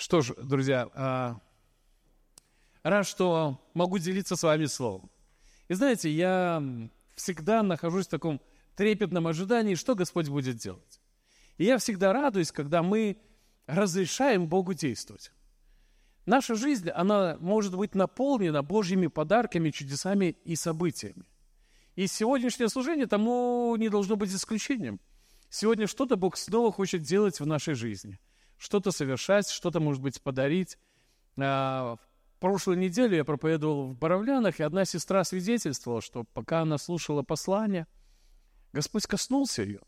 Что ж, друзья, а, рад, что могу делиться с вами словом. И знаете, я всегда нахожусь в таком трепетном ожидании, что Господь будет делать. И я всегда радуюсь, когда мы разрешаем Богу действовать. Наша жизнь, она может быть наполнена Божьими подарками, чудесами и событиями. И сегодняшнее служение тому не должно быть исключением. Сегодня что-то Бог снова хочет делать в нашей жизни. Что-то совершать, что-то, может быть, подарить. А, в прошлую неделю я проповедовал в Боровлянах, и одна сестра свидетельствовала, что пока она слушала послание, Господь коснулся ее.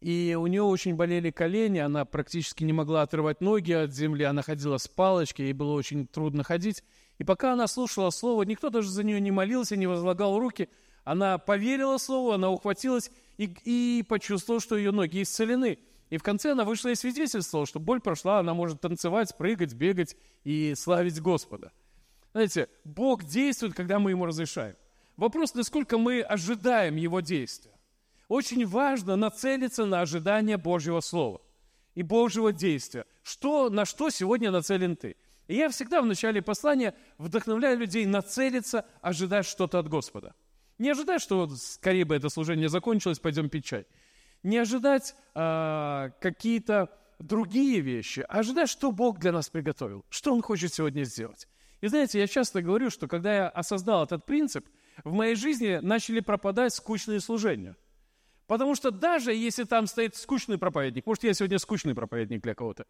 И у нее очень болели колени, она практически не могла отрывать ноги от земли, она ходила с палочкой, ей было очень трудно ходить. И пока она слушала Слово, никто даже за нее не молился, не возлагал руки. Она поверила Слову, она ухватилась и, и почувствовала, что ее ноги исцелены. И в конце она вышла и свидетельствовала, что боль прошла, она может танцевать, прыгать, бегать и славить Господа. Знаете, Бог действует, когда мы Ему разрешаем. Вопрос, насколько мы ожидаем Его действия. Очень важно нацелиться на ожидание Божьего Слова и Божьего действия. Что, на что сегодня нацелен ты? И я всегда в начале послания вдохновляю людей нацелиться, ожидать что-то от Господа. Не ожидать, что вот скорее бы это служение закончилось, пойдем пить чай. Не ожидать а, какие-то другие вещи, а ожидать, что Бог для нас приготовил, что Он хочет сегодня сделать. И знаете, я часто говорю, что когда я осознал этот принцип, в моей жизни начали пропадать скучные служения – Потому что даже если там стоит скучный проповедник, может, я сегодня скучный проповедник для кого-то,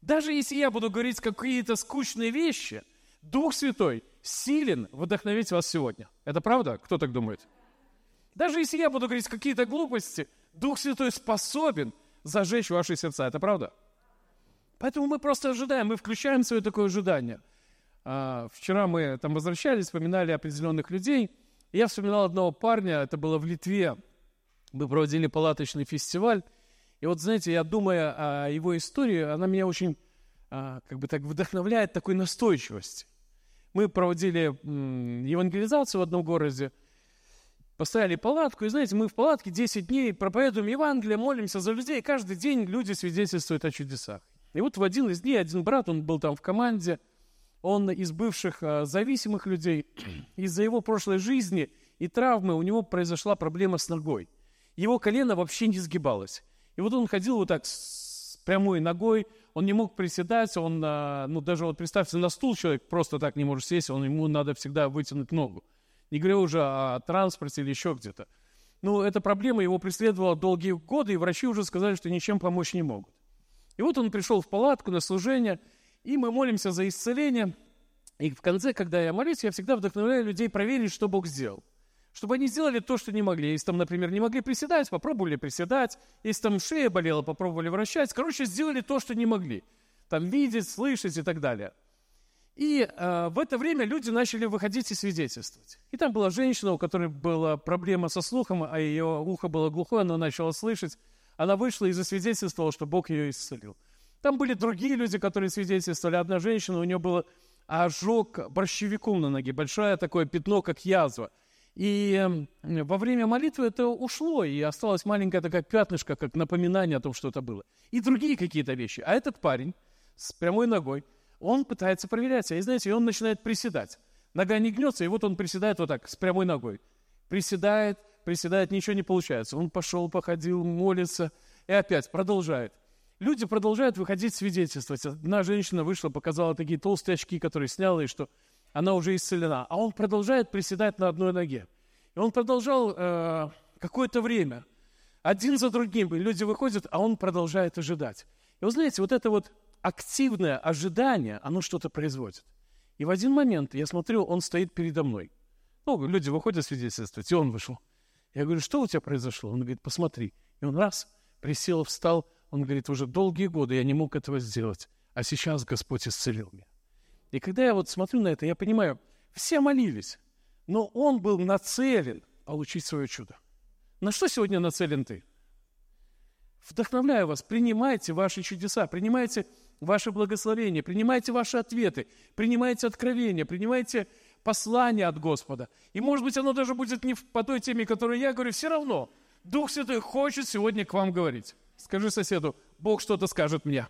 даже если я буду говорить какие-то скучные вещи, Дух Святой силен вдохновить вас сегодня. Это правда? Кто так думает? Даже если я буду говорить какие-то глупости, Дух Святой способен зажечь ваши сердца. Это правда? Поэтому мы просто ожидаем, мы включаем свое такое ожидание. А, вчера мы там возвращались, вспоминали определенных людей. Я вспоминал одного парня, это было в Литве, мы проводили палаточный фестиваль. И вот, знаете, я думаю о его истории, она меня очень, а, как бы так, вдохновляет такой настойчивости. Мы проводили евангелизацию в одном городе, поставили палатку, и, знаете, мы в палатке 10 дней проповедуем Евангелие, молимся за людей, и каждый день люди свидетельствуют о чудесах. И вот в один из дней один брат, он был там в команде, он из бывших а, зависимых людей, из-за его прошлой жизни и травмы у него произошла проблема с ногой – его колено вообще не сгибалось. И вот он ходил вот так с прямой ногой, он не мог приседать, он, а, ну, даже вот представьте, на стул человек просто так не может сесть, он, ему надо всегда вытянуть ногу. Не говоря уже о транспорте или еще где-то. Ну, эта проблема его преследовала долгие годы, и врачи уже сказали, что ничем помочь не могут. И вот он пришел в палатку на служение, и мы молимся за исцеление. И в конце, когда я молюсь, я всегда вдохновляю людей проверить, что Бог сделал чтобы они сделали то, что не могли. Если там, например, не могли приседать, попробовали приседать. Если там шея болела, попробовали вращать. Короче, сделали то, что не могли. Там видеть, слышать и так далее. И э, в это время люди начали выходить и свидетельствовать. И там была женщина, у которой была проблема со слухом, а ее ухо было глухое, она начала слышать. Она вышла и засвидетельствовала, что Бог ее исцелил. Там были другие люди, которые свидетельствовали. Одна женщина, у нее был ожог борщевиком на ноге, большое такое пятно, как язва. И эм, во время молитвы это ушло, и осталась маленькая такая пятнышко, как напоминание о том, что это было. И другие какие-то вещи. А этот парень с прямой ногой, он пытается проверять себя. И знаете, он начинает приседать. Нога не гнется, и вот он приседает вот так, с прямой ногой. Приседает, приседает, ничего не получается. Он пошел, походил, молится, и опять продолжает. Люди продолжают выходить свидетельствовать. Одна женщина вышла, показала такие толстые очки, которые сняла, и что она уже исцелена, а он продолжает приседать на одной ноге. И он продолжал э, какое-то время, один за другим, люди выходят, а он продолжает ожидать. И вы знаете, вот это вот активное ожидание, оно что-то производит. И в один момент я смотрю, он стоит передо мной. Ну, люди выходят свидетельствовать, и он вышел. Я говорю, что у тебя произошло? Он говорит, посмотри. И он раз, присел, встал. Он говорит, уже долгие годы я не мог этого сделать, а сейчас Господь исцелил меня. И когда я вот смотрю на это, я понимаю, все молились, но он был нацелен получить свое чудо. На что сегодня нацелен ты? Вдохновляю вас, принимайте ваши чудеса, принимайте ваши благословения, принимайте ваши ответы, принимайте откровения, принимайте послание от Господа. И может быть оно даже будет не по той теме, которую я говорю, все равно Дух Святой хочет сегодня к вам говорить. Скажи соседу, Бог что-то скажет мне.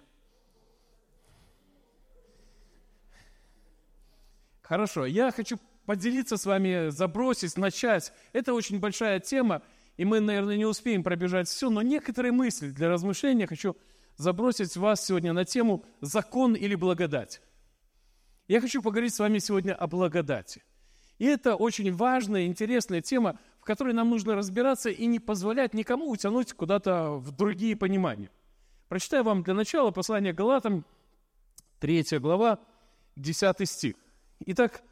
Хорошо, я хочу поделиться с вами, забросить, начать. Это очень большая тема, и мы, наверное, не успеем пробежать все, но некоторые мысли для размышления хочу забросить вас сегодня на тему «Закон или благодать?». Я хочу поговорить с вами сегодня о благодати. И это очень важная, интересная тема, в которой нам нужно разбираться и не позволять никому утянуть куда-то в другие понимания. Прочитаю вам для начала послание Галатам, 3 глава, 10 стих. Итак,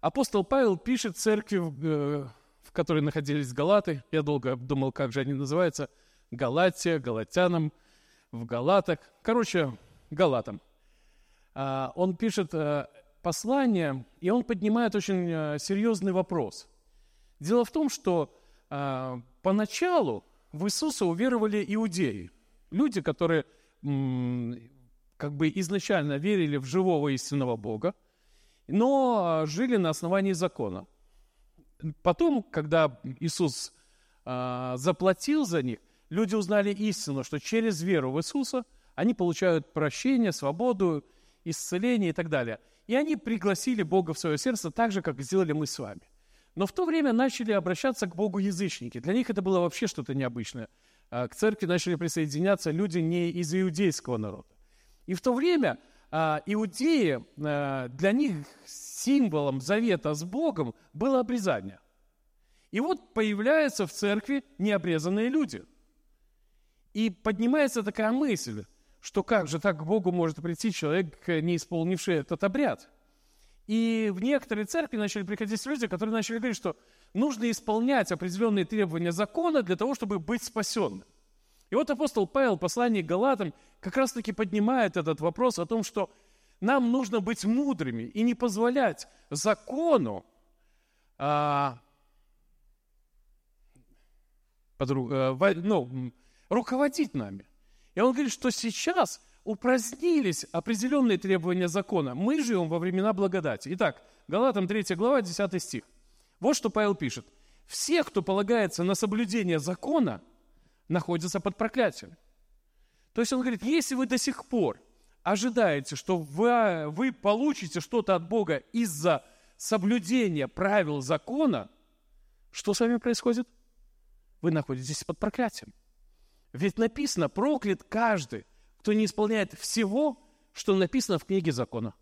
апостол Павел пишет церкви, э, в которой находились Галаты. Я долго думал, как же они называются. Галатия, Галатянам, в Галатах. Короче, Галатам. А, он пишет э, послание, и он поднимает очень э, серьезный вопрос. Дело в том, что поначалу в Иисуса уверовали иудеи – Люди, которые как бы изначально верили в живого истинного Бога, но жили на основании закона. Потом, когда Иисус заплатил за них, люди узнали истину, что через веру в Иисуса они получают прощение, свободу, исцеление и так далее. И они пригласили Бога в свое сердце так же, как сделали мы с вами. Но в то время начали обращаться к Богу язычники. Для них это было вообще что-то необычное. А, к церкви начали присоединяться люди не из иудейского народа. И в то время а, иудеи, а, для них символом завета с Богом было обрезание. И вот появляются в церкви необрезанные люди. И поднимается такая мысль, что как же так к Богу может прийти человек, не исполнивший этот обряд – и в некоторые церкви начали приходить люди, которые начали говорить, что нужно исполнять определенные требования закона для того, чтобы быть спасенным. И вот апостол Павел в послании к Галатам как раз-таки поднимает этот вопрос о том, что нам нужно быть мудрыми и не позволять закону а, подруг, а, ну, руководить нами. И он говорит, что сейчас упразднились определенные требования закона. Мы живем во времена благодати. Итак, Галатам 3 глава, 10 стих. Вот что Павел пишет. «Все, кто полагается на соблюдение закона, находятся под проклятием». То есть он говорит, если вы до сих пор ожидаете, что вы, вы получите что-то от Бога из-за соблюдения правил закона, что с вами происходит? Вы находитесь под проклятием. Ведь написано, проклят каждый, кто не исполняет всего, что написано в книге закона.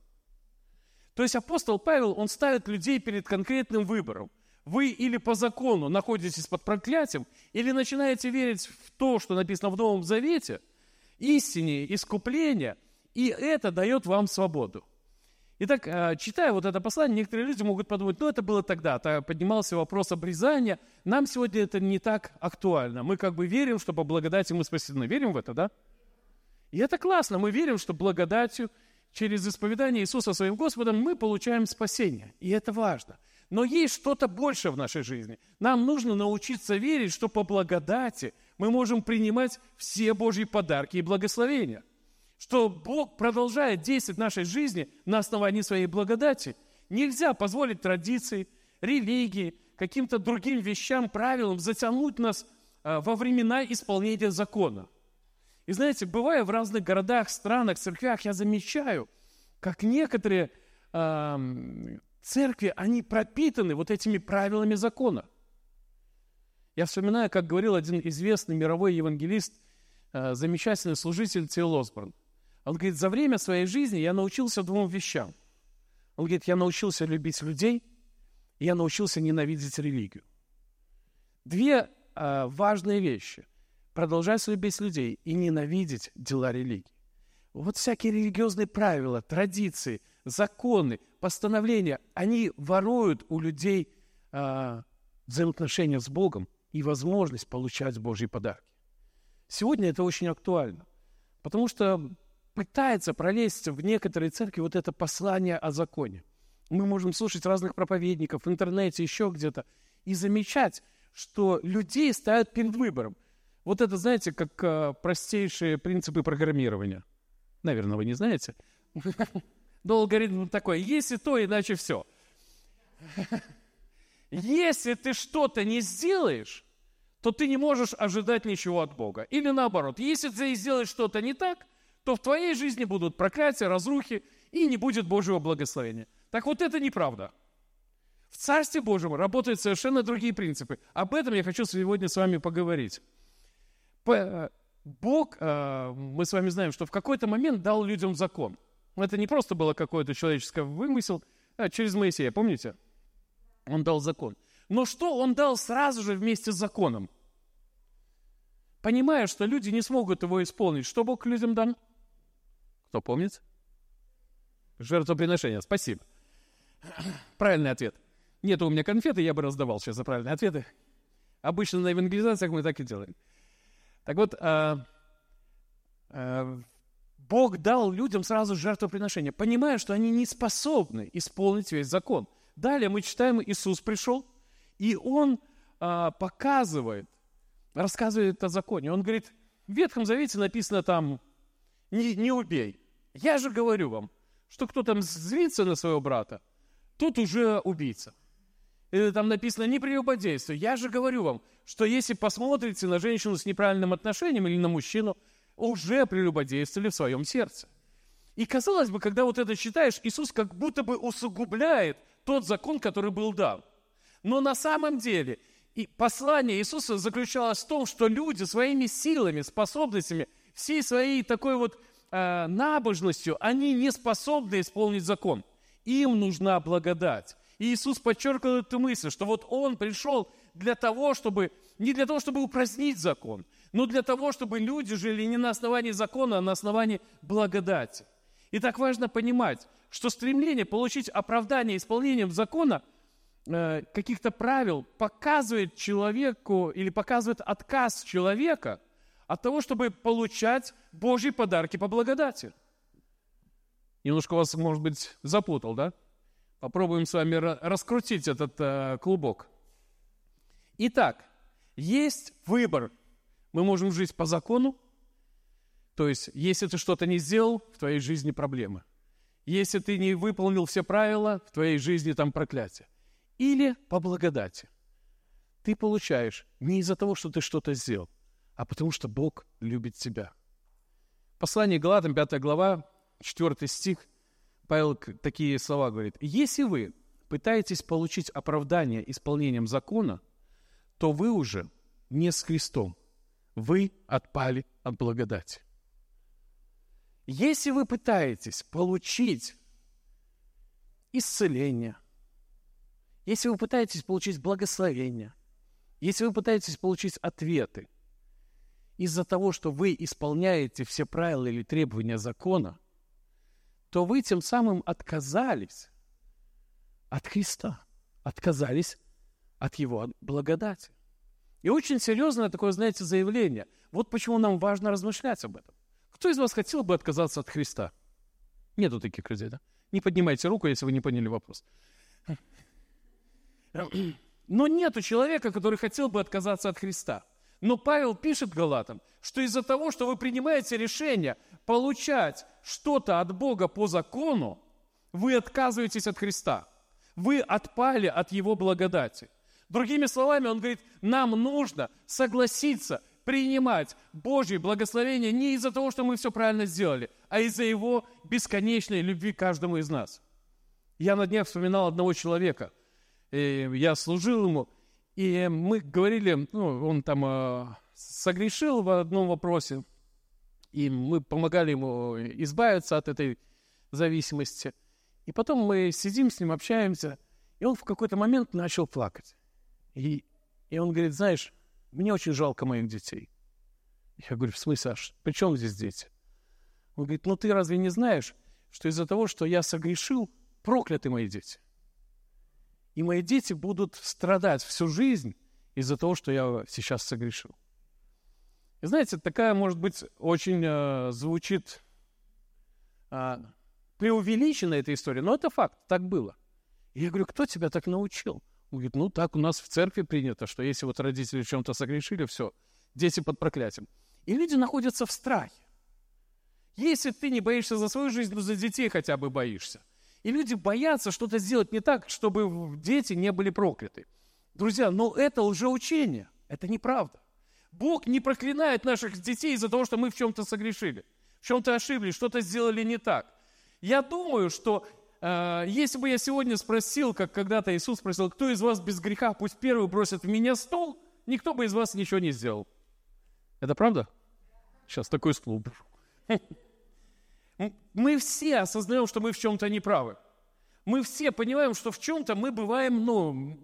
То есть апостол Павел, он ставит людей перед конкретным выбором. Вы или по закону находитесь под проклятием, или начинаете верить в то, что написано в Новом Завете, истине, искупление, и это дает вам свободу. Итак, э, читая вот это послание, некоторые люди могут подумать, ну это было тогда, -то поднимался вопрос обрезания, нам сегодня это не так актуально. Мы как бы верим, что по благодати мы спасены. Верим в это, да? И это классно. Мы верим, что благодатью через исповедание Иисуса своим Господом мы получаем спасение. И это важно. Но есть что-то больше в нашей жизни. Нам нужно научиться верить, что по благодати мы можем принимать все Божьи подарки и благословения. Что Бог продолжает действовать в нашей жизни на основании своей благодати. Нельзя позволить традиции, религии, каким-то другим вещам, правилам затянуть нас а, во времена исполнения закона – и знаете, бывая в разных городах, странах, церквях, я замечаю, как некоторые э, церкви, они пропитаны вот этими правилами закона. Я вспоминаю, как говорил один известный мировой евангелист, э, замечательный служитель Тейл Осборн. Он говорит, за время своей жизни я научился двум вещам. Он говорит, я научился любить людей, и я научился ненавидеть религию. Две э, важные вещи – продолжать любить людей и ненавидеть дела религии. Вот всякие религиозные правила, традиции, законы, постановления, они воруют у людей э, взаимоотношения с Богом и возможность получать Божьи подарки. Сегодня это очень актуально, потому что пытается пролезть в некоторые церкви вот это послание о законе. Мы можем слушать разных проповедников в интернете, еще где-то, и замечать, что людей ставят перед выбором – вот это, знаете, как э, простейшие принципы программирования. Наверное, вы не знаете. Но алгоритм такой, если то, иначе все. Если ты что-то не сделаешь, то ты не можешь ожидать ничего от Бога. Или наоборот, если ты сделаешь что-то не так, то в твоей жизни будут проклятия, разрухи, и не будет Божьего благословения. Так вот это неправда. В Царстве Божьем работают совершенно другие принципы. Об этом я хочу сегодня с вами поговорить. Э, Бог, э, мы с вами знаем, что в какой-то момент дал людям закон. Это не просто было какое-то человеческое вымысел, а через Моисея, помните? Он дал закон. Но что он дал сразу же вместе с законом? Понимая, что люди не смогут его исполнить, что Бог людям дал? Кто помнит? Жертвоприношение. Спасибо. Правильный ответ. Нет у меня конфеты, я бы раздавал сейчас за правильные ответы. Обычно на евангелизациях мы так и делаем. Так вот, а, а, Бог дал людям сразу жертвоприношение, понимая, что они не способны исполнить весь закон. Далее мы читаем, Иисус пришел, и Он а, показывает, рассказывает о законе. Он говорит, в Ветхом Завете написано там, не, не убей. Я же говорю вам, что кто там злится на своего брата, тот уже убийца. Или там написано «не прелюбодействуй». Я же говорю вам, что если посмотрите на женщину с неправильным отношением или на мужчину, уже прелюбодействовали в своем сердце. И казалось бы, когда вот это читаешь, Иисус как будто бы усугубляет тот закон, который был дан. Но на самом деле и послание Иисуса заключалось в том, что люди своими силами, способностями, всей своей такой вот э, набожностью, они не способны исполнить закон. Им нужна благодать. И Иисус подчеркивал эту мысль, что вот Он пришел для того, чтобы, не для того, чтобы упразднить закон, но для того, чтобы люди жили не на основании закона, а на основании благодати. И так важно понимать, что стремление получить оправдание исполнением закона э, каких-то правил показывает человеку или показывает отказ человека от того, чтобы получать Божьи подарки по благодати. Немножко вас, может быть, запутал, да? Попробуем с вами раскрутить этот э, клубок. Итак, есть выбор. Мы можем жить по закону, то есть, если ты что-то не сделал, в твоей жизни проблемы. Если ты не выполнил все правила, в твоей жизни там проклятие. Или по благодати. Ты получаешь не из-за того, что ты что-то сделал, а потому что Бог любит тебя. Послание Галатам, 5 глава, 4 стих, Павел такие слова говорит. «Если вы пытаетесь получить оправдание исполнением закона, то вы уже не с Христом. Вы отпали от благодати. Если вы пытаетесь получить исцеление, если вы пытаетесь получить благословение, если вы пытаетесь получить ответы – из-за того, что вы исполняете все правила или требования закона, то вы тем самым отказались от Христа, отказались от Его благодати. И очень серьезное такое, знаете, заявление. Вот почему нам важно размышлять об этом. Кто из вас хотел бы отказаться от Христа? Нету таких людей, да? Не поднимайте руку, если вы не поняли вопрос. Но нету человека, который хотел бы отказаться от Христа. Но Павел пишет Галатам, что из-за того, что вы принимаете решение получать что-то от Бога по закону, вы отказываетесь от Христа. Вы отпали от Его благодати. Другими словами, он говорит, нам нужно согласиться принимать Божье благословение не из-за того, что мы все правильно сделали, а из-за Его бесконечной любви каждому из нас. Я на днях вспоминал одного человека. И я служил ему, и мы говорили, ну, он там э, согрешил в одном вопросе, и мы помогали ему избавиться от этой зависимости. И потом мы сидим с ним, общаемся, и он в какой-то момент начал плакать. И, и он говорит, знаешь, мне очень жалко моих детей. Я говорю, в смысле, Аш, при чем здесь дети? Он говорит, ну ты разве не знаешь, что из-за того, что я согрешил, прокляты мои дети? И мои дети будут страдать всю жизнь из-за того, что я сейчас согрешил. И знаете, такая, может быть, очень э, звучит э, преувеличена эта история, но это факт, так было. И я говорю, кто тебя так научил? Он говорит, ну так у нас в церкви принято, что если вот родители в чем-то согрешили, все, дети под проклятием. И люди находятся в страхе. Если ты не боишься за свою жизнь, то за детей хотя бы боишься. И люди боятся что-то сделать не так, чтобы дети не были прокляты. Друзья, но это лжеучение, это неправда. Бог не проклинает наших детей из-за того, что мы в чем-то согрешили, в чем-то ошиблись, что-то сделали не так. Я думаю, что э, если бы я сегодня спросил, как когда-то Иисус спросил, кто из вас без греха, пусть первый бросит в меня стол, никто бы из вас ничего не сделал. Это правда? Сейчас такой стул. Мы все осознаем, что мы в чем-то неправы. Мы все понимаем, что в чем-то мы бываем, ну,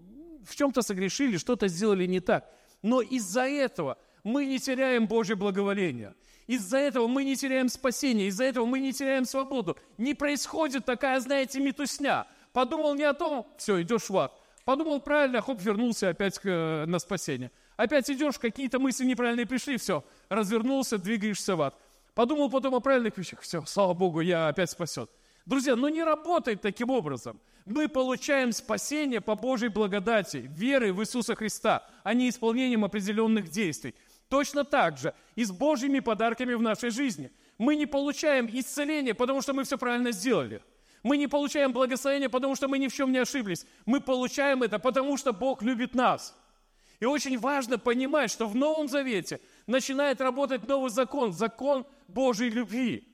в чем-то согрешили, что-то сделали не так. Но из-за этого мы не теряем Божье благоволение. Из-за этого мы не теряем спасение, из-за этого мы не теряем свободу. Не происходит такая, знаете, метусня. Подумал не о том, все, идешь в ад. Подумал правильно, хоп, вернулся опять к, э, на спасение. Опять идешь, какие-то мысли неправильные пришли, все, развернулся, двигаешься в ад. Подумал потом о правильных вещах, все, слава Богу, я опять спасен. Друзья, но не работает таким образом. Мы получаем спасение по Божьей благодати, верой в Иисуса Христа, а не исполнением определенных действий. Точно так же и с Божьими подарками в нашей жизни. Мы не получаем исцеление, потому что мы все правильно сделали. Мы не получаем благословение, потому что мы ни в чем не ошиблись. Мы получаем это, потому что Бог любит нас. И очень важно понимать, что в Новом Завете начинает работать новый закон, закон Божьей любви.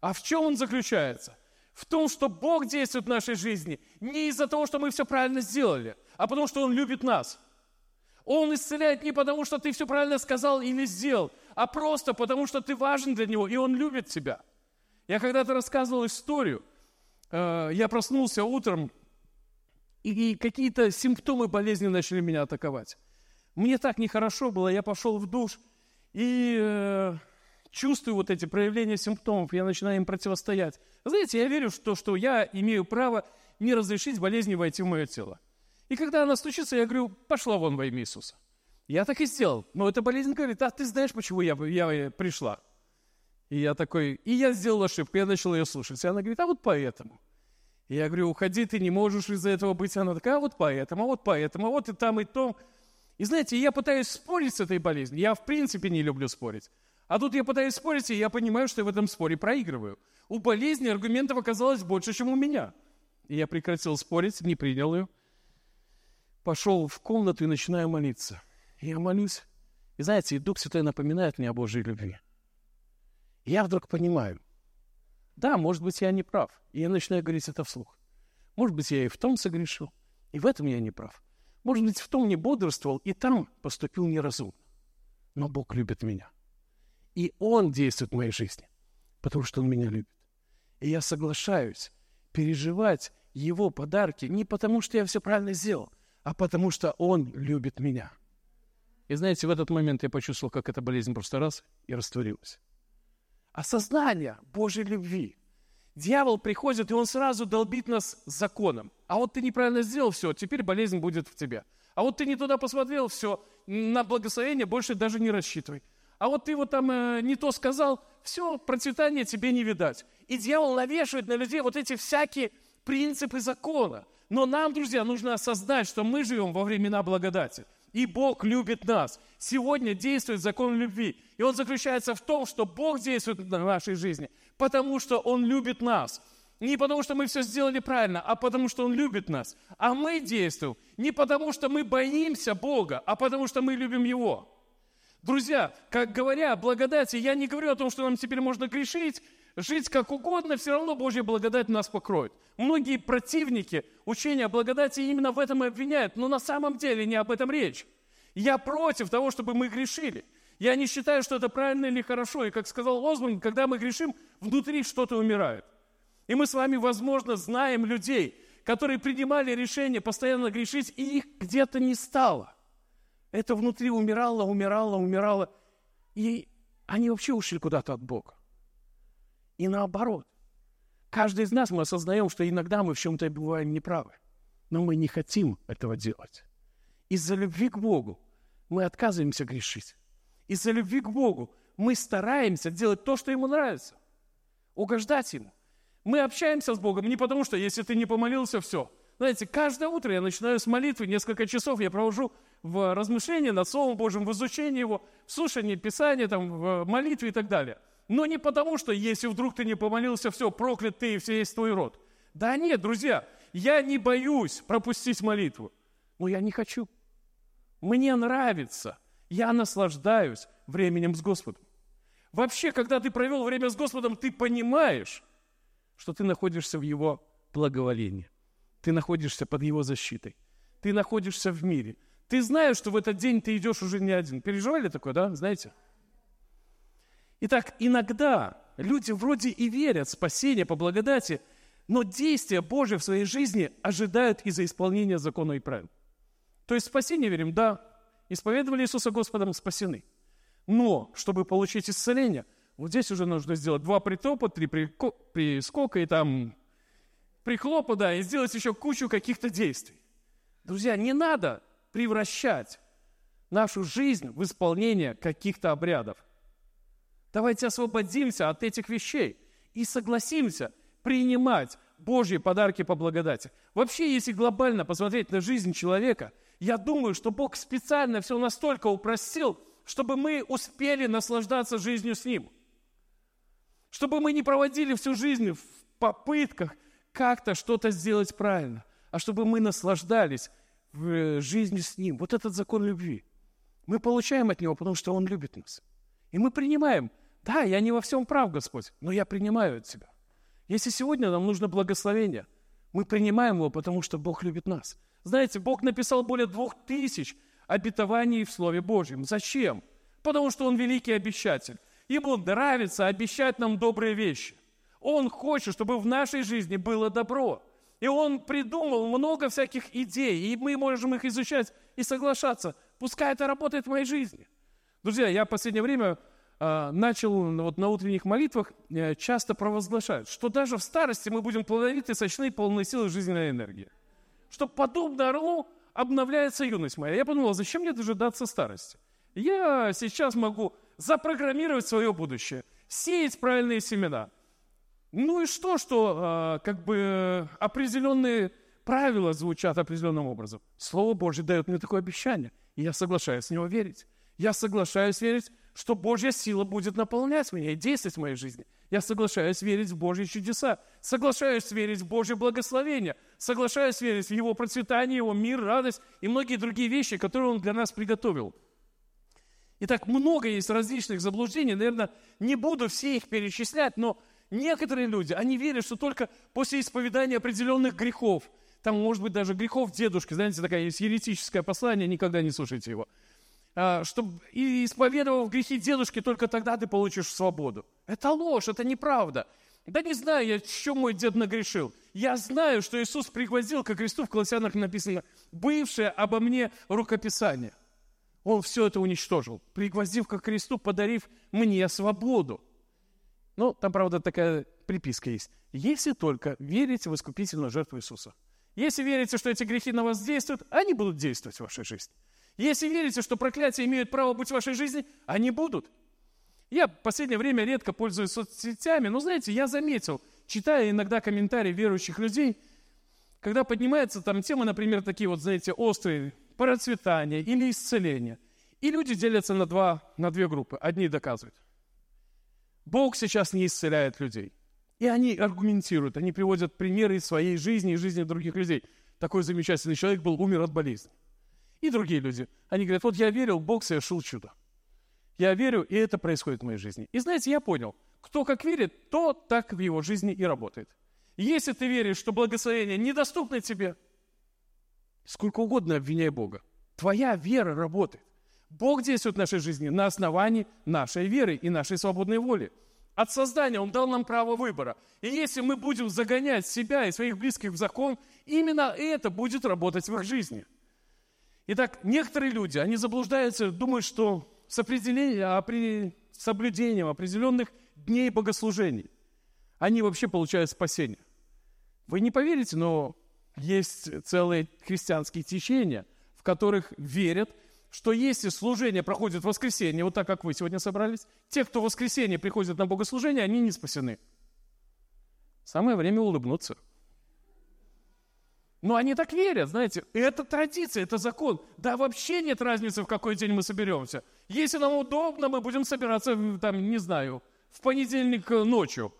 А в чем он заключается? В том, что Бог действует в нашей жизни не из-за того, что мы все правильно сделали, а потому что Он любит нас. Он исцеляет не потому, что ты все правильно сказал или сделал, а просто потому, что ты важен для Него, и Он любит тебя. Я когда-то рассказывал историю. Э, я проснулся утром, и какие-то симптомы болезни начали меня атаковать. Мне так нехорошо было, я пошел в душ, и э, чувствую вот эти проявления симптомов, я начинаю им противостоять. Знаете, я верю в то, что я имею право не разрешить болезни войти в мое тело. И когда она стучится, я говорю, пошла вон во имя Иисуса. Я так и сделал. Но эта болезнь говорит, а ты знаешь, почему я, я пришла? И я такой, и я сделал ошибку, я начал ее слушать. И она говорит, а вот поэтому. И я говорю, уходи, ты не можешь из-за этого быть. Она такая, а вот поэтому, а вот поэтому, а вот и там, и то. И знаете, я пытаюсь спорить с этой болезнью. Я в принципе не люблю спорить. А тут я пытаюсь спорить, и я понимаю, что я в этом споре проигрываю. У болезни аргументов оказалось больше, чем у меня. И я прекратил спорить, не принял ее. Пошел в комнату и начинаю молиться. Я молюсь. И знаете, и Дух Святой напоминает мне о Божьей любви. И я вдруг понимаю, да, может быть, я не прав. И я начинаю говорить это вслух. Может быть, я и в том согрешил, и в этом я не прав. Может быть, в том не бодрствовал, и там поступил неразумно. Но Бог любит меня. И Он действует в моей жизни, потому что Он меня любит. И я соглашаюсь переживать Его подарки не потому, что я все правильно сделал, а потому что Он любит меня. И знаете, в этот момент я почувствовал, как эта болезнь просто раз и растворилась. Осознание Божьей любви. Дьявол приходит, и он сразу долбит нас законом. А вот ты неправильно сделал все, теперь болезнь будет в тебе. А вот ты не туда посмотрел, все, на благословение больше даже не рассчитывай а вот ты вот там э, не то сказал, все, процветания тебе не видать. И дьявол навешивает на людей вот эти всякие принципы закона. Но нам, друзья, нужно осознать, что мы живем во времена благодати. И Бог любит нас. Сегодня действует закон любви. И он заключается в том, что Бог действует в нашей жизни, потому что Он любит нас. Не потому, что мы все сделали правильно, а потому, что Он любит нас. А мы действуем не потому, что мы боимся Бога, а потому, что мы любим Его. Друзья, как говоря о благодати, я не говорю о том, что нам теперь можно грешить, жить как угодно, все равно Божья благодать нас покроет. Многие противники учения о благодати именно в этом и обвиняют, но на самом деле не об этом речь. Я против того, чтобы мы грешили. Я не считаю, что это правильно или хорошо. И как сказал Осман, когда мы грешим, внутри что-то умирает. И мы с вами, возможно, знаем людей, которые принимали решение постоянно грешить, и их где-то не стало – это внутри умирало, умирало, умирало. И они вообще ушли куда-то от Бога. И наоборот. Каждый из нас мы осознаем, что иногда мы в чем-то бываем неправы. Но мы не хотим этого делать. Из-за любви к Богу мы отказываемся грешить. Из-за любви к Богу мы стараемся делать то, что Ему нравится. Угождать Ему. Мы общаемся с Богом не потому, что если ты не помолился, все. Знаете, каждое утро я начинаю с молитвы, несколько часов я провожу в размышлении над Словом Божьим, в изучении его, в слушании Писания, там, в молитве и так далее. Но не потому, что если вдруг ты не помолился, все, проклят ты и все есть твой род. Да нет, друзья, я не боюсь пропустить молитву, но я не хочу. Мне нравится, я наслаждаюсь временем с Господом. Вообще, когда ты провел время с Господом, ты понимаешь, что ты находишься в Его благоволения. Ты находишься под Его защитой. Ты находишься в мире. Ты знаешь, что в этот день ты идешь уже не один. Переживали такое, да? Знаете? Итак, иногда люди вроде и верят в спасение по благодати, но действия Божьи в своей жизни ожидают из-за исполнения закона и правил. То есть спасение верим, да, исповедовали Иисуса Господом, спасены. Но, чтобы получить исцеление, вот здесь уже нужно сделать два притопа, три прискока и там прихлопа, да, и сделать еще кучу каких-то действий. Друзья, не надо превращать нашу жизнь в исполнение каких-то обрядов. Давайте освободимся от этих вещей и согласимся принимать Божьи подарки по благодати. Вообще, если глобально посмотреть на жизнь человека, я думаю, что Бог специально все настолько упростил, чтобы мы успели наслаждаться жизнью с Ним. Чтобы мы не проводили всю жизнь в попытках как-то что-то сделать правильно, а чтобы мы наслаждались в э, жизни с Ним. Вот этот закон любви. Мы получаем от Него, потому что Он любит нас. И мы принимаем. Да, я не во всем прав, Господь, но я принимаю от Тебя. Если сегодня нам нужно благословение, мы принимаем его, потому что Бог любит нас. Знаете, Бог написал более двух тысяч обетований в Слове Божьем. Зачем? Потому что Он великий обещатель. Ему нравится обещать нам добрые вещи. Он хочет, чтобы в нашей жизни было добро. И он придумал много всяких идей, и мы можем их изучать и соглашаться. Пускай это работает в моей жизни. Друзья, я в последнее время э, начал вот на утренних молитвах э, часто провозглашать, что даже в старости мы будем плодовиты, сочны, полны силы жизненной энергии. Что подобно орлу обновляется юность моя. Я подумал, зачем мне дожидаться старости? Я сейчас могу запрограммировать свое будущее, сеять правильные семена – ну и что, что э, как бы определенные правила звучат определенным образом. Слово Божье дает мне такое обещание, и я соглашаюсь в него верить. Я соглашаюсь верить, что Божья сила будет наполнять меня и действовать в моей жизни. Я соглашаюсь верить в Божьи чудеса, соглашаюсь верить в Божье благословение, соглашаюсь верить в Его процветание, Его мир, радость и многие другие вещи, которые Он для нас приготовил. Итак, много есть различных заблуждений, наверное, не буду все их перечислять, но Некоторые люди, они верят, что только после исповедания определенных грехов, там, может быть, даже грехов дедушки, знаете, такое есть еретическое послание, никогда не слушайте его, а, чтобы и исповедовав грехи дедушки, только тогда ты получишь свободу. Это ложь, это неправда. Да не знаю я, что мой дед нагрешил. Я знаю, что Иисус пригвоздил ко кресту, в Колоссянах написано, бывшее обо мне рукописание. Он все это уничтожил, пригвоздив ко кресту, подарив мне свободу. Ну, там, правда, такая приписка есть. Если только верите в искупительную жертву Иисуса. Если верите, что эти грехи на вас действуют, они будут действовать в вашей жизни. Если верите, что проклятия имеют право быть в вашей жизни, они будут. Я в последнее время редко пользуюсь соцсетями, но, знаете, я заметил, читая иногда комментарии верующих людей, когда поднимается там тема, например, такие вот, знаете, острые, процветания или исцеления, и люди делятся на, два, на две группы. Одни доказывают – Бог сейчас не исцеляет людей. И они аргументируют, они приводят примеры из своей жизни и жизни других людей. Такой замечательный человек был, умер от болезни. И другие люди, они говорят, вот я верил, Бог совершил чудо. Я верю, и это происходит в моей жизни. И знаете, я понял, кто как верит, то так в его жизни и работает. Если ты веришь, что благословение недоступно тебе, сколько угодно обвиняй Бога. Твоя вера работает. Бог действует в нашей жизни на основании нашей веры и нашей свободной воли. От создания Он дал нам право выбора. И если мы будем загонять себя и своих близких в закон, именно это будет работать в их жизни. Итак, некоторые люди, они заблуждаются, думают, что с, определением, при соблюдением определенных дней богослужений они вообще получают спасение. Вы не поверите, но есть целые христианские течения, в которых верят, что если служение проходит в воскресенье, вот так, как вы сегодня собрались, те, кто в воскресенье приходят на богослужение, они не спасены. Самое время улыбнуться. Но они так верят, знаете, это традиция, это закон. Да вообще нет разницы, в какой день мы соберемся. Если нам удобно, мы будем собираться, там, не знаю, в понедельник э, ночью.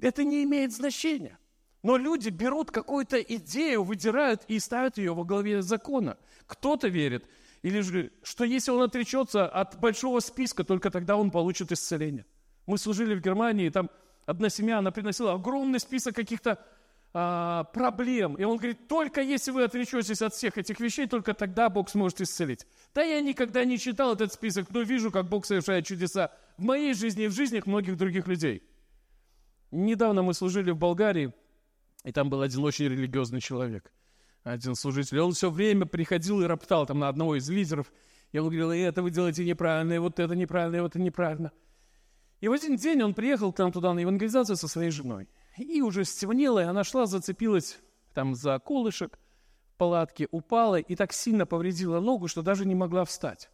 Это не имеет значения. Но люди берут какую-то идею, выдирают и ставят ее во главе закона. Кто-то верит, или же, что если он отречется от большого списка, только тогда он получит исцеление. Мы служили в Германии, там одна семья, она приносила огромный список каких-то а, проблем. И он говорит, только если вы отречетесь от всех этих вещей, только тогда Бог сможет исцелить. Да я никогда не читал этот список, но вижу, как Бог совершает чудеса в моей жизни и в жизнях многих других людей. Недавно мы служили в Болгарии, и там был один очень религиозный человек, один служитель. Он все время приходил и роптал там на одного из лидеров. И он говорил, это вы делаете неправильно, и вот это неправильно, и вот это неправильно. И в один день он приехал к нам туда на евангелизацию со своей женой. И уже стемнело, и она шла, зацепилась там за колышек в палатке, упала и так сильно повредила ногу, что даже не могла встать.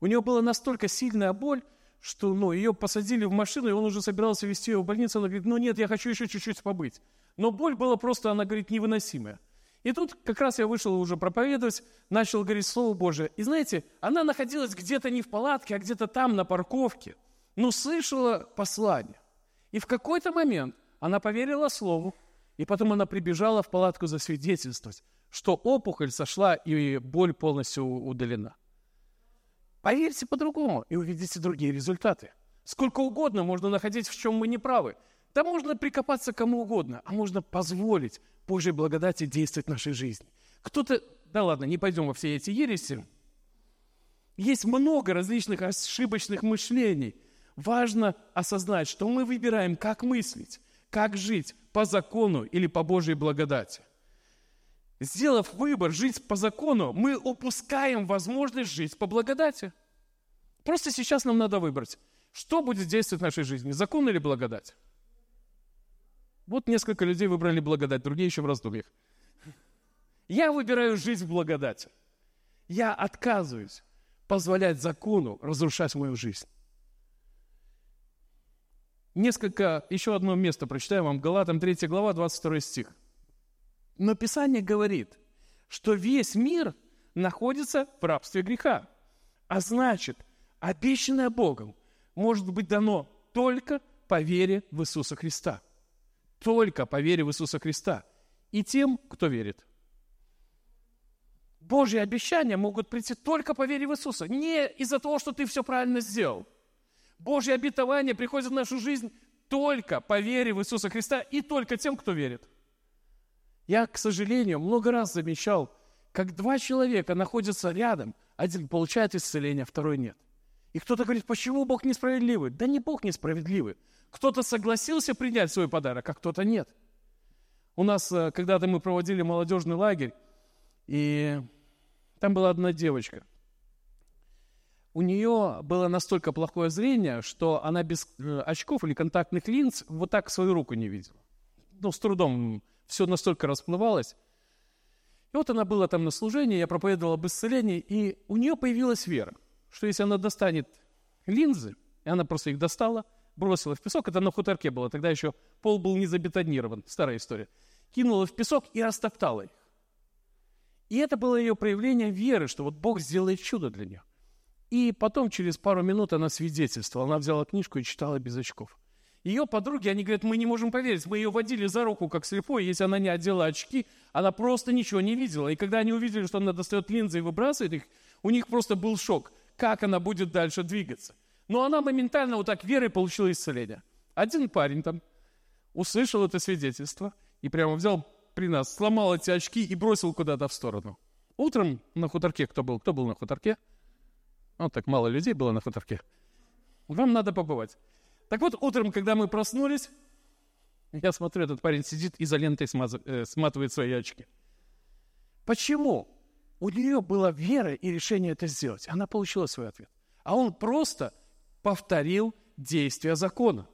У нее была настолько сильная боль, что ну, ее посадили в машину, и он уже собирался везти ее в больницу. Она говорит, ну нет, я хочу еще чуть-чуть побыть. Но боль была просто, она говорит, невыносимая. И тут как раз я вышел уже проповедовать, начал говорить Слово Божие. И знаете, она находилась где-то не в палатке, а где-то там, на парковке. Но слышала послание. И в какой-то момент она поверила Слову, и потом она прибежала в палатку засвидетельствовать, что опухоль сошла и боль полностью удалена. Поверьте по-другому и увидите другие результаты. Сколько угодно можно находить, в чем мы не правы. Да можно прикопаться кому угодно, а можно позволить Божьей благодати действовать в нашей жизни. Кто-то, да ладно, не пойдем во все эти ереси. Есть много различных ошибочных мышлений. Важно осознать, что мы выбираем, как мыслить, как жить, по закону или по Божьей благодати. Сделав выбор жить по закону, мы упускаем возможность жить по благодати. Просто сейчас нам надо выбрать, что будет действовать в нашей жизни, закон или благодать. Вот несколько людей выбрали благодать, другие еще в раздумьях. Я выбираю жизнь в благодати. Я отказываюсь позволять закону разрушать мою жизнь. Несколько, еще одно место прочитаю вам, Галатам 3 глава, 22 стих. Но Писание говорит, что весь мир находится в рабстве греха. А значит, обещанное Богом может быть дано только по вере в Иисуса Христа. Только по вере в Иисуса Христа. И тем, кто верит. Божьи обещания могут прийти только по вере в Иисуса. Не из-за того, что ты все правильно сделал. Божьи обетования приходят в нашу жизнь только по вере в Иисуса Христа и только тем, кто верит. Я, к сожалению, много раз замечал, как два человека находятся рядом, один получает исцеление, второй нет. И кто-то говорит, почему Бог несправедливый? Да не Бог несправедливый. Кто-то согласился принять свой подарок, а кто-то нет. У нас э, когда-то мы проводили молодежный лагерь, и там была одна девочка. У нее было настолько плохое зрение, что она без э, очков или контактных линз вот так свою руку не видела. Ну, с трудом все настолько расплывалось. И вот она была там на служении, я проповедовал об исцелении, и у нее появилась вера, что если она достанет линзы, и она просто их достала, бросила в песок, это на хуторке было, тогда еще пол был не забетонирован, старая история, кинула в песок и растоптала их. И это было ее проявление веры, что вот Бог сделает чудо для нее. И потом, через пару минут, она свидетельствовала. Она взяла книжку и читала без очков. Ее подруги, они говорят, мы не можем поверить, мы ее водили за руку, как слепой, если она не одела очки, она просто ничего не видела. И когда они увидели, что она достает линзы и выбрасывает их, у них просто был шок, как она будет дальше двигаться. Но она моментально вот так верой получила исцеление. Один парень там услышал это свидетельство и прямо взял при нас, сломал эти очки и бросил куда-то в сторону. Утром на хуторке кто был? Кто был на хуторке? Ну, так мало людей было на хуторке. Вам надо побывать. Так вот, утром, когда мы проснулись, я смотрю, этот парень сидит изолентой смаз... э, сматывает свои очки. Почему? У нее была вера и решение это сделать. Она получила свой ответ. А он просто повторил действия закона.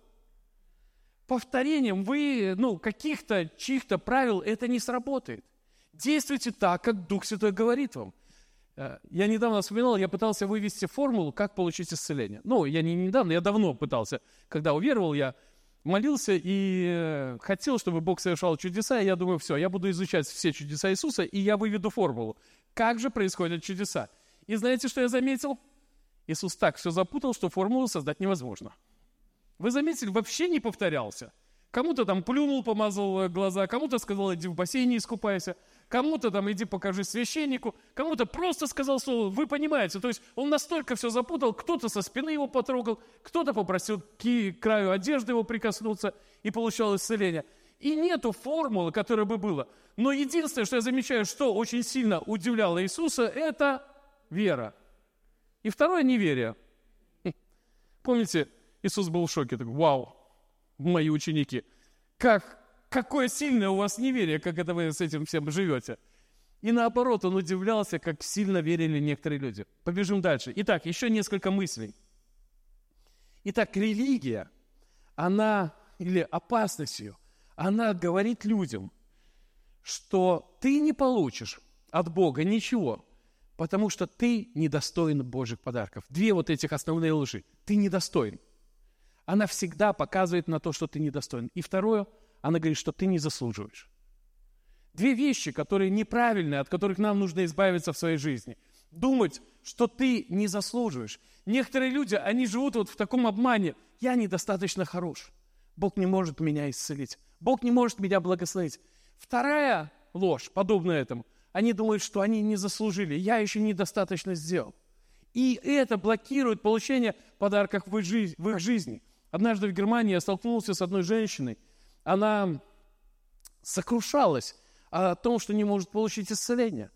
Повторением вы, ну, каких-то чьих-то правил это не сработает. Действуйте так, как Дух Святой говорит вам. Э, я недавно вспоминал, я пытался вывести формулу, как получить исцеление. Ну, я не недавно, я давно пытался. Когда уверовал, я молился и э, хотел, чтобы Бог совершал чудеса. И я думаю, все, я буду изучать все чудеса Иисуса, и я выведу формулу. Как же происходят чудеса? И знаете, что я заметил? Иисус так все запутал, что формулу создать невозможно. Вы заметили, вообще не повторялся. Кому-то там плюнул, помазал глаза, кому-то сказал, иди в бассейне искупайся кому-то там иди покажи священнику, кому-то просто сказал слово, вы понимаете, то есть он настолько все запутал, кто-то со спины его потрогал, кто-то попросил к краю одежды его прикоснуться и получал исцеление. И нету формулы, которая бы была. Но единственное, что я замечаю, что очень сильно удивляло Иисуса, это вера. И второе – неверие. Хм. Помните, Иисус был в шоке, такой, вау, мои ученики, как, какое сильное у вас неверие, как это вы с этим всем живете. И наоборот, он удивлялся, как сильно верили некоторые люди. Побежим дальше. Итак, еще несколько мыслей. Итак, религия, она, или опасность ее, она говорит людям, что ты не получишь от Бога ничего, потому что ты недостоин Божьих подарков. Две вот этих основные лжи. Ты недостоин. Она всегда показывает на то, что ты недостоин. И второе, она говорит, что ты не заслуживаешь. Две вещи, которые неправильные, от которых нам нужно избавиться в своей жизни. Думать, что ты не заслуживаешь. Некоторые люди, они живут вот в таком обмане. Я недостаточно хорош. Бог не может меня исцелить. Бог не может меня благословить. Вторая ложь, подобная этому, они думают, что они не заслужили. Я еще недостаточно сделал. И это блокирует получение подарков в их жизни. Однажды в Германии я столкнулся с одной женщиной. Она сокрушалась о том, что не может получить исцеление.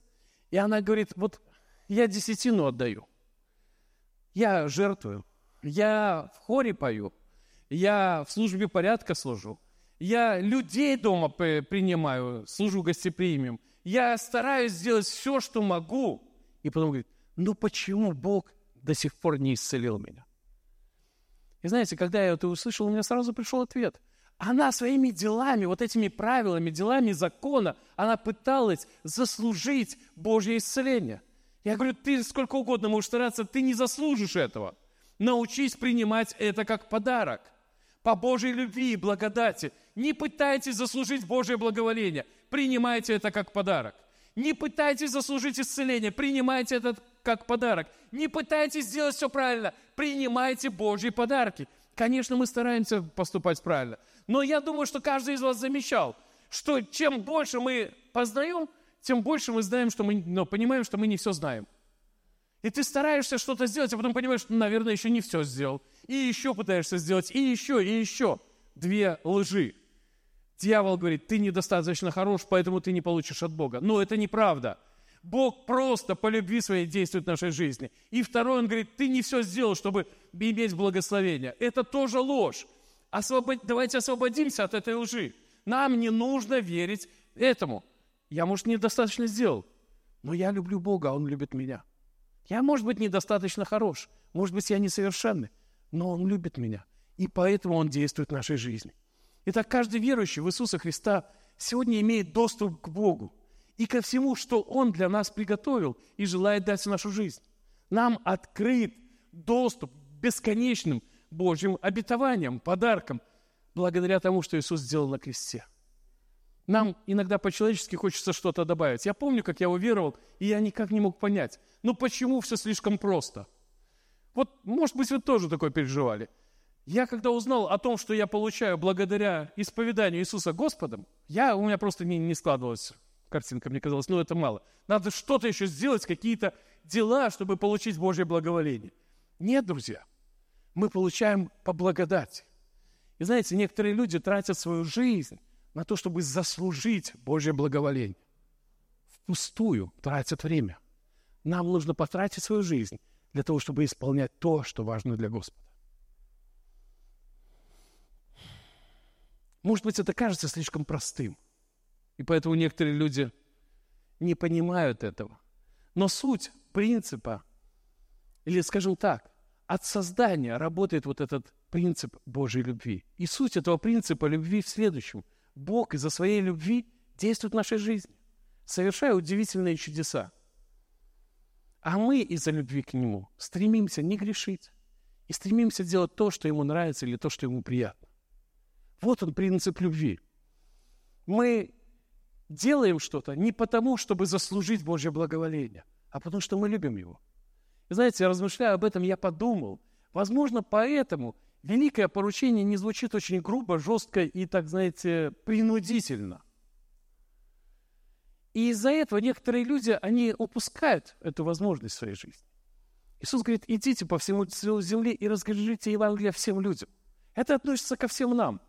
И она говорит, вот я десятину отдаю, я жертвую, я в хоре пою, я в службе порядка служу, я людей дома принимаю, служу гостеприимием, я стараюсь сделать все, что могу. И потом говорит, ну почему Бог до сих пор не исцелил меня? И знаете, когда я это услышал, у меня сразу пришел ответ – она своими делами, вот этими правилами, делами закона, она пыталась заслужить Божье исцеление. Я говорю, ты сколько угодно можешь стараться, ты не заслужишь этого. Научись принимать это как подарок. По Божьей любви и благодати. Не пытайтесь заслужить Божье благоволение. Принимайте это как подарок. Не пытайтесь заслужить исцеление. Принимайте это как подарок. Не пытайтесь сделать все правильно. Принимайте Божьи подарки. Конечно, мы стараемся поступать правильно. Но я думаю, что каждый из вас замечал, что чем больше мы познаем, тем больше мы знаем, что мы, но понимаем, что мы не все знаем. И ты стараешься что-то сделать, а потом понимаешь, что, наверное, еще не все сделал. И еще пытаешься сделать, и еще, и еще. Две лжи. Дьявол говорит, ты недостаточно хорош, поэтому ты не получишь от Бога. Но это неправда. Бог просто по любви своей действует в нашей жизни. И второй, он говорит, ты не все сделал, чтобы иметь благословение. Это тоже ложь. Освобод... Давайте освободимся от этой лжи. Нам не нужно верить этому. Я, может, недостаточно сделал, но я люблю Бога, а Он любит меня. Я, может быть, недостаточно хорош, может быть, я несовершенный, но Он любит меня. И поэтому Он действует в нашей жизни. Итак, каждый верующий в Иисуса Христа сегодня имеет доступ к Богу и ко всему, что Он для нас приготовил и желает дать в нашу жизнь. Нам открыт доступ к бесконечным Божьим обетованием, подарком, благодаря тому, что Иисус сделал на кресте. Нам иногда по-человечески хочется что-то добавить. Я помню, как я уверовал, и я никак не мог понять, ну почему все слишком просто? Вот, может быть, вы тоже такое переживали. Я когда узнал о том, что я получаю благодаря исповеданию Иисуса Господом, я, у меня просто не, не складывалась картинка, мне казалось, ну это мало. Надо что-то еще сделать, какие-то дела, чтобы получить Божье благоволение. Нет, друзья мы получаем по благодати. И знаете, некоторые люди тратят свою жизнь на то, чтобы заслужить Божье благоволение. Впустую тратят время. Нам нужно потратить свою жизнь для того, чтобы исполнять то, что важно для Господа. Может быть, это кажется слишком простым. И поэтому некоторые люди не понимают этого. Но суть принципа, или скажем так, от создания работает вот этот принцип Божьей любви. И суть этого принципа любви в следующем. Бог из-за своей любви действует в нашей жизни, совершая удивительные чудеса. А мы из-за любви к Нему стремимся не грешить и стремимся делать то, что Ему нравится или то, что Ему приятно. Вот он принцип любви. Мы делаем что-то не потому, чтобы заслужить Божье благоволение, а потому что мы любим Его – и знаете, размышляя об этом, я подумал, возможно, поэтому великое поручение не звучит очень грубо, жестко и, так знаете, принудительно. И из-за этого некоторые люди, они упускают эту возможность в своей жизни. Иисус говорит, идите по всему земле и расскажите Евангелие всем людям. Это относится ко всем нам.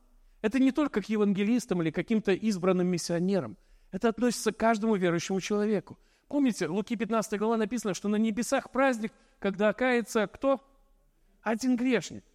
Это не только к евангелистам или каким-то избранным миссионерам. Это относится к каждому верующему человеку. Помните, в Луки 15 глава написано, что на небесах праздник, когда кается кто? Один грешник.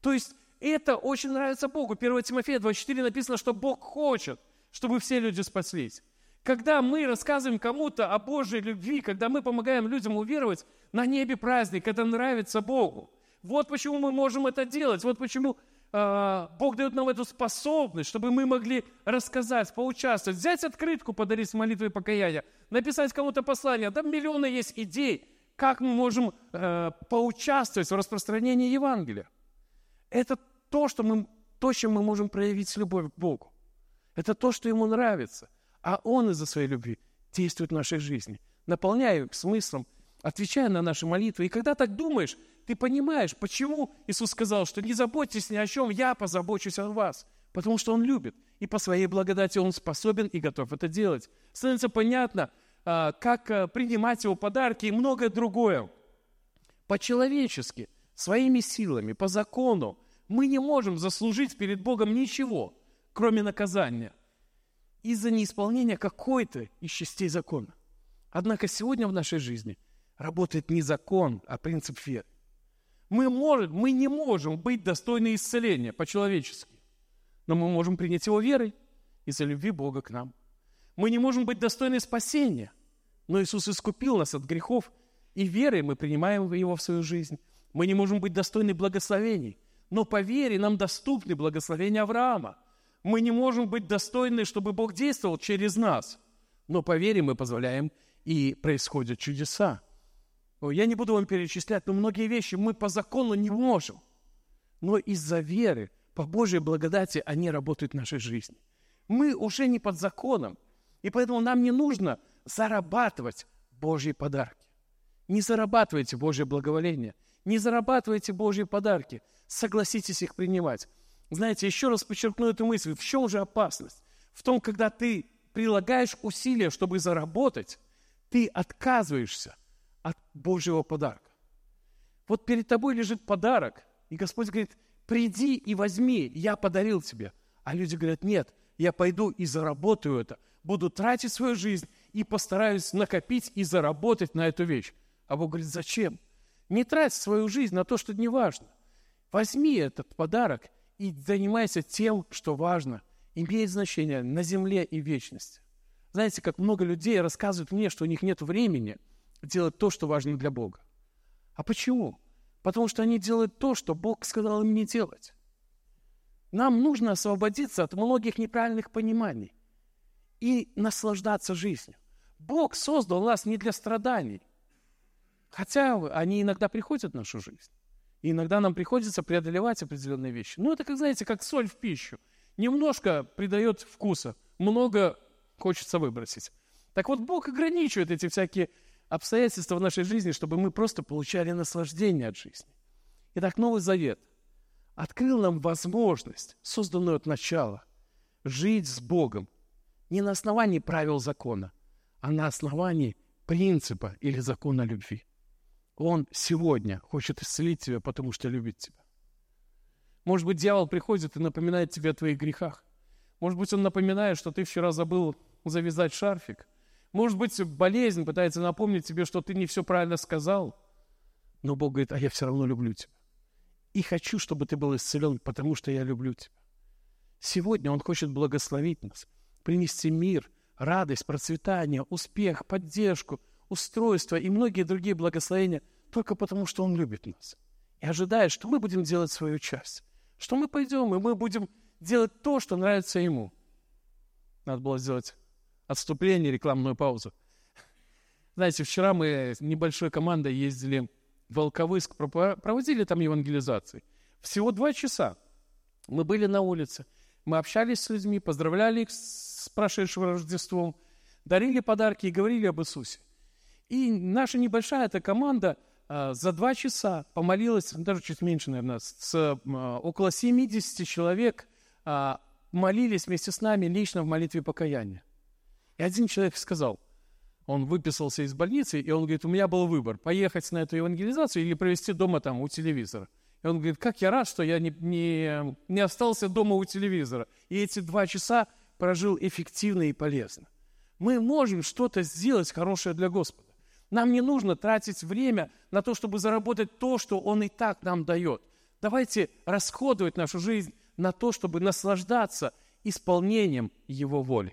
То есть это очень нравится Богу. 1 Тимофея 2.4 написано, что Бог хочет, чтобы все люди спаслись. Когда мы рассказываем кому-то о Божьей любви, когда мы помогаем людям уверовать, на небе праздник, это нравится Богу. Вот почему мы можем это делать, вот почему Бог дает нам эту способность, чтобы мы могли рассказать, поучаствовать, взять открытку, подарить с молитвой покаяния, написать кому-то послание. Там миллионы есть идей, как мы можем э, поучаствовать в распространении Евангелия. Это то, что мы, то, чем мы можем проявить любовь к Богу. Это то, что Ему нравится. А Он из-за своей любви действует в нашей жизни, наполняя их смыслом, отвечая на наши молитвы. И когда так думаешь, ты понимаешь, почему Иисус сказал, что не заботьтесь ни о чем, я позабочусь о вас. Потому что Он любит. И по своей благодати Он способен и готов это делать. Становится понятно, а, как а, принимать Его подарки и многое другое. По-человечески, своими силами, по закону, мы не можем заслужить перед Богом ничего, кроме наказания, из-за неисполнения какой-то из частей закона. Однако сегодня в нашей жизни работает не закон, а принцип веры. Мы, можем, мы не можем быть достойны исцеления по-человечески, но мы можем принять его верой из-за любви Бога к нам. Мы не можем быть достойны спасения, но Иисус искупил нас от грехов, и верой мы принимаем его в свою жизнь. Мы не можем быть достойны благословений – но по вере нам доступны благословения Авраама. Мы не можем быть достойны, чтобы Бог действовал через нас, но по вере мы позволяем, и происходят чудеса. Я не буду вам перечислять, но многие вещи мы по закону не можем. Но из-за веры, по Божьей благодати, они работают в нашей жизни. Мы уже не под законом, и поэтому нам не нужно зарабатывать Божьи подарки. Не зарабатывайте Божье благоволение, не зарабатывайте Божьи подарки – согласитесь их принимать. Знаете, еще раз подчеркну эту мысль. В чем же опасность? В том, когда ты прилагаешь усилия, чтобы заработать, ты отказываешься от Божьего подарка. Вот перед тобой лежит подарок, и Господь говорит, приди и возьми, я подарил тебе. А люди говорят, нет, я пойду и заработаю это, буду тратить свою жизнь и постараюсь накопить и заработать на эту вещь. А Бог говорит, зачем? Не трать свою жизнь на то, что не важно. Возьми этот подарок и занимайся тем, что важно, имеет значение на земле и вечности. Знаете, как много людей рассказывают мне, что у них нет времени делать то, что важно для Бога. А почему? Потому что они делают то, что Бог сказал им не делать. Нам нужно освободиться от многих неправильных пониманий и наслаждаться жизнью. Бог создал нас не для страданий, хотя они иногда приходят в нашу жизнь. И иногда нам приходится преодолевать определенные вещи. Ну, это, как знаете, как соль в пищу. Немножко придает вкуса, много хочется выбросить. Так вот, Бог ограничивает эти всякие обстоятельства в нашей жизни, чтобы мы просто получали наслаждение от жизни. Итак, Новый Завет открыл нам возможность, созданную от начала, жить с Богом не на основании правил закона, а на основании принципа или закона любви. Он сегодня хочет исцелить тебя, потому что любит тебя. Может быть, дьявол приходит и напоминает тебе о твоих грехах. Может быть, он напоминает, что ты вчера забыл завязать шарфик. Может быть, болезнь пытается напомнить тебе, что ты не все правильно сказал. Но Бог говорит, а я все равно люблю тебя. И хочу, чтобы ты был исцелен, потому что я люблю тебя. Сегодня Он хочет благословить нас, принести мир, радость, процветание, успех, поддержку – устройства и многие другие благословения только потому, что Он любит нас. И ожидает, что мы будем делать свою часть. Что мы пойдем, и мы будем делать то, что нравится Ему. Надо было сделать отступление, рекламную паузу. Знаете, вчера мы небольшой командой ездили в Волковыск, проводили там евангелизации. Всего два часа. Мы были на улице, мы общались с людьми, поздравляли их с прошедшим Рождеством, дарили подарки и говорили об Иисусе. И наша небольшая эта команда а, за два часа помолилась, даже чуть меньше, наверное, с, а, около 70 человек а, молились вместе с нами лично в молитве покаяния. И один человек сказал, он выписался из больницы, и он говорит, у меня был выбор, поехать на эту евангелизацию или провести дома там у телевизора. И он говорит, как я рад, что я не, не, не остался дома у телевизора. И эти два часа прожил эффективно и полезно. Мы можем что-то сделать хорошее для Господа. Нам не нужно тратить время на то, чтобы заработать то, что Он и так нам дает. Давайте расходовать нашу жизнь на то, чтобы наслаждаться исполнением Его воли.